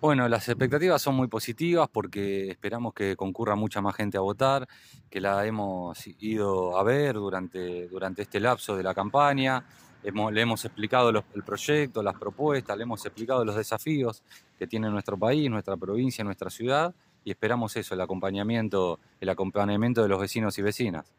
Bueno, las expectativas son muy positivas porque esperamos que concurra mucha más gente a votar, que la hemos ido a ver durante, durante este lapso de la campaña. le hemos explicado el proyecto, las propuestas, le hemos explicado los desafíos que tiene nuestro país, nuestra provincia, nuestra ciudad y esperamos eso, el acompañamiento, el acompañamiento de los vecinos y vecinas.